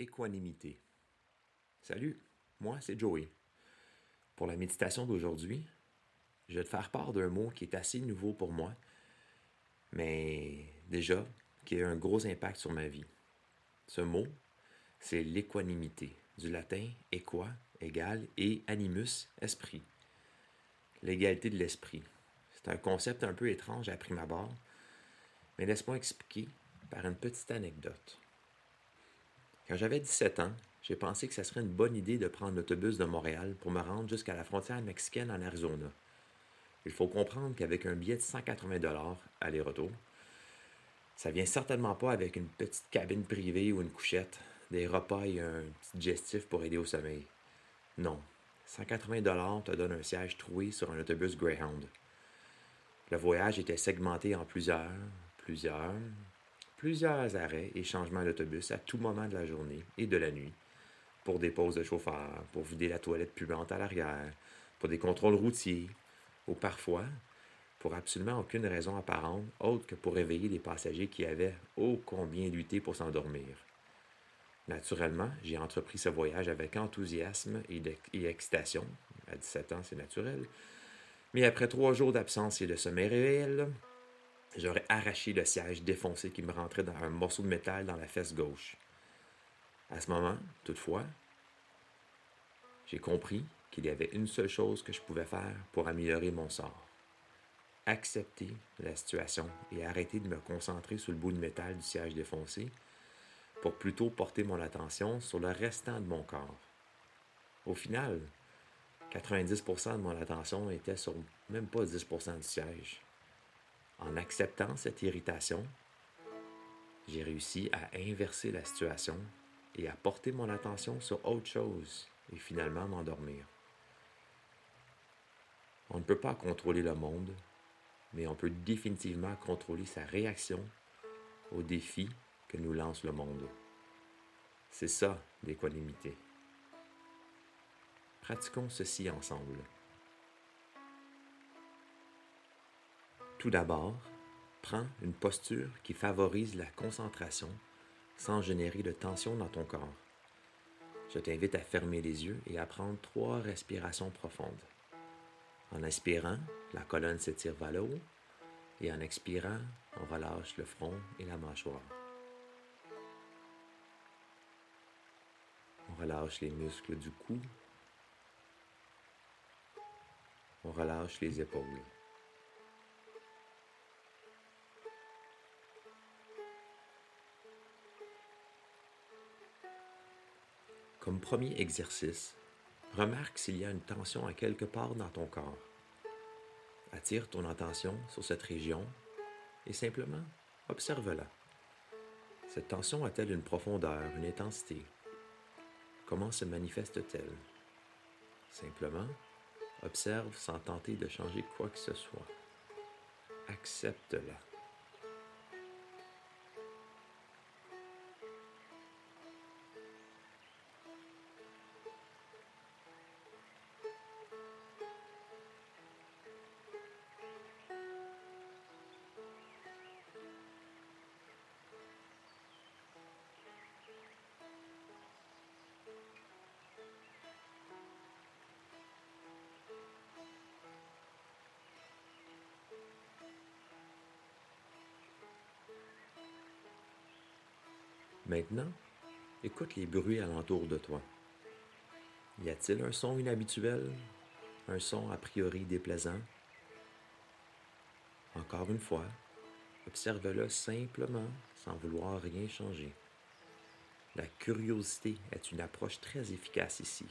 équanimité. Salut, moi c'est Joey. Pour la méditation d'aujourd'hui, je vais te faire part d'un mot qui est assez nouveau pour moi, mais déjà qui a eu un gros impact sur ma vie. Ce mot, c'est l'équanimité, du latin equa, égal, et animus, esprit. L'égalité de l'esprit. C'est un concept un peu étrange à prime abord, mais laisse-moi expliquer par une petite anecdote. Quand j'avais 17 ans, j'ai pensé que ce serait une bonne idée de prendre l'autobus de Montréal pour me rendre jusqu'à la frontière mexicaine en Arizona. Il faut comprendre qu'avec un billet de 180 aller-retour, ça vient certainement pas avec une petite cabine privée ou une couchette, des repas et un petit digestif pour aider au sommeil. Non, 180 te donne un siège troué sur un autobus Greyhound. Le voyage était segmenté en plusieurs, plusieurs, plusieurs arrêts et changements d'autobus à tout moment de la journée et de la nuit, pour des pauses de chauffeur, pour vider la toilette puante à l'arrière, pour des contrôles routiers, ou parfois pour absolument aucune raison apparente autre que pour réveiller des passagers qui avaient ô combien lutté pour s'endormir. Naturellement, j'ai entrepris ce voyage avec enthousiasme et, et excitation. À 17 ans, c'est naturel. Mais après trois jours d'absence et de sommeil réel, j'aurais arraché le siège défoncé qui me rentrait dans un morceau de métal dans la fesse gauche. À ce moment, toutefois, j'ai compris qu'il y avait une seule chose que je pouvais faire pour améliorer mon sort. Accepter la situation et arrêter de me concentrer sur le bout de métal du siège défoncé pour plutôt porter mon attention sur le restant de mon corps. Au final, 90% de mon attention était sur même pas 10% du siège. En acceptant cette irritation, j'ai réussi à inverser la situation et à porter mon attention sur autre chose et finalement m'endormir. On ne peut pas contrôler le monde, mais on peut définitivement contrôler sa réaction aux défis que nous lance le monde. C'est ça l'équanimité. Pratiquons ceci ensemble. Tout d'abord, prends une posture qui favorise la concentration sans générer de tension dans ton corps. Je t'invite à fermer les yeux et à prendre trois respirations profondes. En inspirant, la colonne s'étire vers le haut et en expirant, on relâche le front et la mâchoire. On relâche les muscles du cou. On relâche les épaules. Comme premier exercice, remarque s'il y a une tension à quelque part dans ton corps. Attire ton attention sur cette région et simplement observe-la. Cette tension a-t-elle une profondeur, une intensité? Comment se manifeste-t-elle? Simplement, observe sans tenter de changer quoi que ce soit. Accepte-la. Maintenant, écoute les bruits alentour de toi. Y a-t-il un son inhabituel, un son a priori déplaisant? Encore une fois, observe-le simplement sans vouloir rien changer. La curiosité est une approche très efficace ici.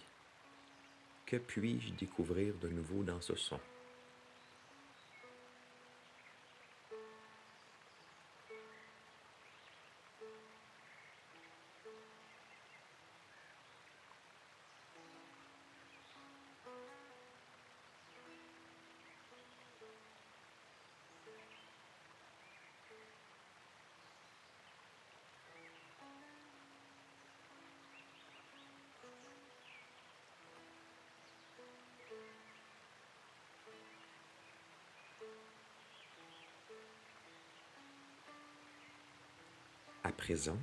Que puis-je découvrir de nouveau dans ce son? À présent,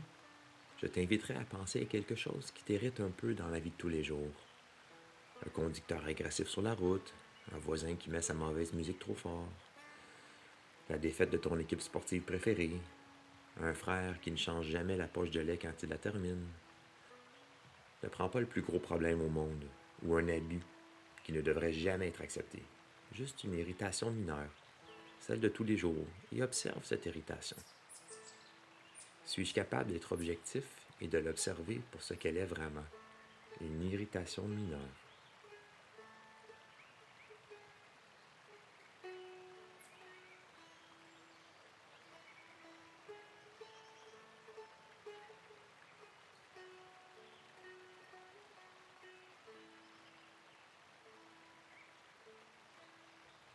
je t'inviterai à penser à quelque chose qui t'irrite un peu dans la vie de tous les jours. Un conducteur agressif sur la route, un voisin qui met sa mauvaise musique trop fort, la défaite de ton équipe sportive préférée, un frère qui ne change jamais la poche de lait quand il la termine. Ne prends pas le plus gros problème au monde ou un abus qui ne devrait jamais être accepté. Juste une irritation mineure, celle de tous les jours, et observe cette irritation. Suis-je capable d'être objectif et de l'observer pour ce qu'elle est vraiment, une irritation mineure?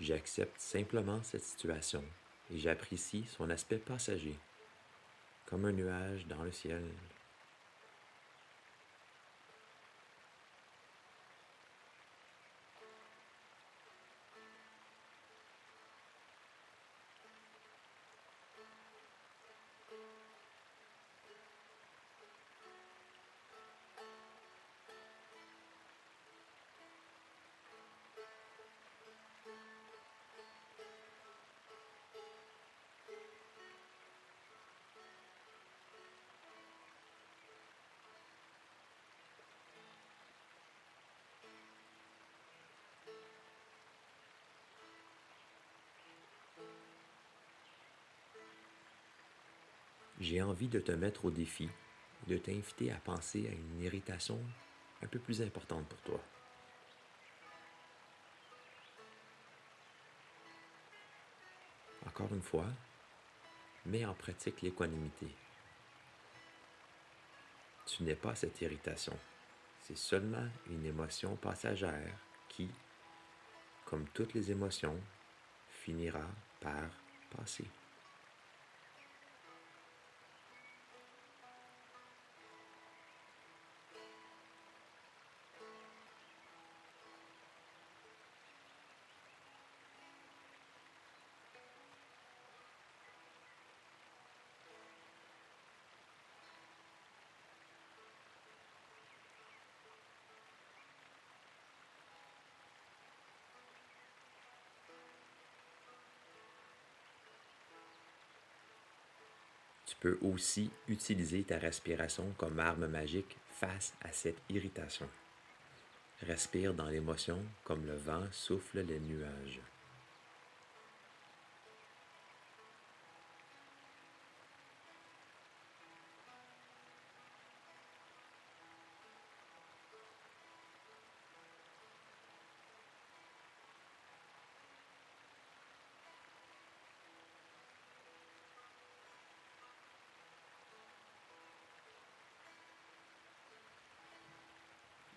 J'accepte simplement cette situation et j'apprécie son aspect passager comme un nuage dans le ciel. J'ai envie de te mettre au défi, de t'inviter à penser à une irritation un peu plus importante pour toi. Encore une fois, mets en pratique l'équanimité. Tu n'es pas cette irritation. C'est seulement une émotion passagère qui, comme toutes les émotions, finira par passer. Tu peux aussi utiliser ta respiration comme arme magique face à cette irritation. Respire dans l'émotion comme le vent souffle les nuages.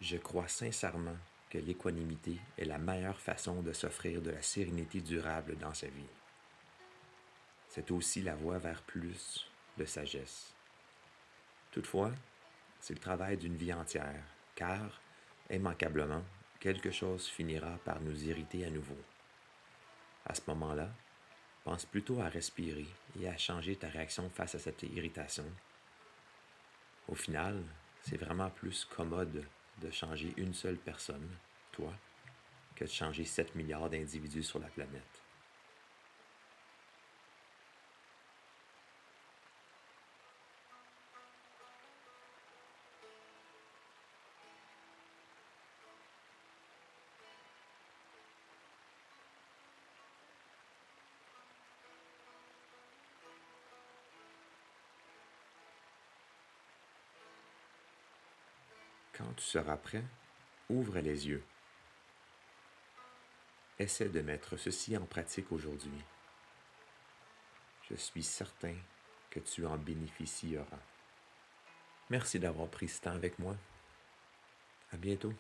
Je crois sincèrement que l'équanimité est la meilleure façon de s'offrir de la sérénité durable dans sa vie. C'est aussi la voie vers plus de sagesse. Toutefois, c'est le travail d'une vie entière, car, immanquablement, quelque chose finira par nous irriter à nouveau. À ce moment-là, pense plutôt à respirer et à changer ta réaction face à cette irritation. Au final, c'est vraiment plus commode de changer une seule personne, toi, que de changer 7 milliards d'individus sur la planète. Tu seras prêt, ouvre les yeux. Essaie de mettre ceci en pratique aujourd'hui. Je suis certain que tu en bénéficieras. Merci d'avoir pris ce temps avec moi. À bientôt.